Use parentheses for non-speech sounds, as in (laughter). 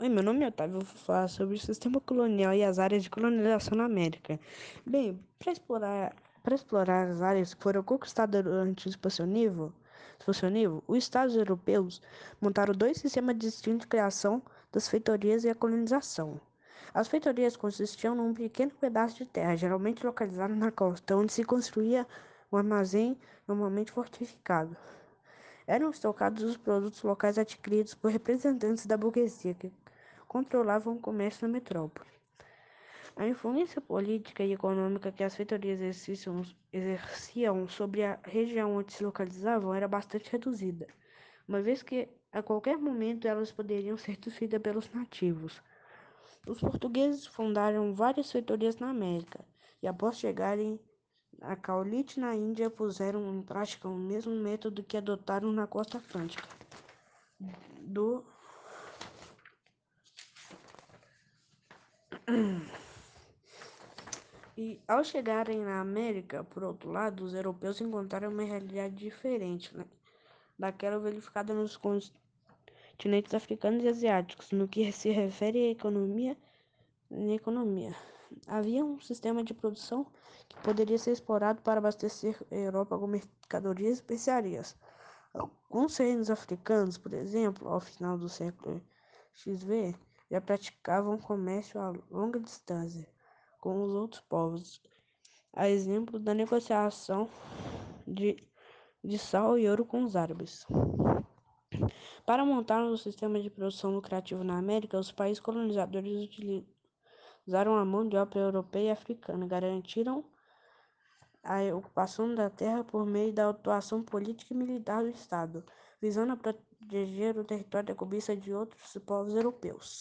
Oi, meu nome é Otávio, vou falar sobre o sistema colonial e as áreas de colonização na América. Bem, para explorar, para explorar as áreas que foram conquistadas durante o expansionismo, expansionismo, os Estados europeus montaram dois sistemas distintos de criação das feitorias e a colonização. As feitorias consistiam num pequeno pedaço de terra, geralmente localizado na costa, onde se construía um armazém normalmente fortificado. Eram estocados os produtos locais adquiridos por representantes da burguesia que controlavam o comércio na metrópole. A influência política e econômica que as feitorias exerciam sobre a região onde se localizavam era bastante reduzida, uma vez que a qualquer momento elas poderiam ser destruídas pelos nativos. Os portugueses fundaram várias feitorias na América e, após chegarem a Caulite na Índia, puseram em prática o mesmo método que adotaram na costa atlântica. Do (clears throat) E ao chegarem na América, por outro lado, os europeus encontraram uma realidade diferente né, daquela verificada nos continentes africanos e asiáticos, no que se refere à economia e economia. Havia um sistema de produção que poderia ser explorado para abastecer a Europa com mercadorias e especiarias. Alguns reinos africanos, por exemplo, ao final do século XV, já praticavam comércio a longa distância com os outros povos, a exemplo da negociação de, de sal e ouro com os árabes. Para montar um sistema de produção lucrativo na América, os países colonizadores utilizaram a mão de obra europeia e africana, garantiram a ocupação da terra por meio da atuação política e militar do Estado, visando proteger o território da cobiça de outros povos europeus.